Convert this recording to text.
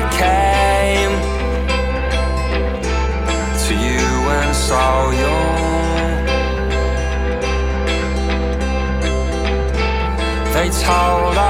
I came to you and saw you. They told us.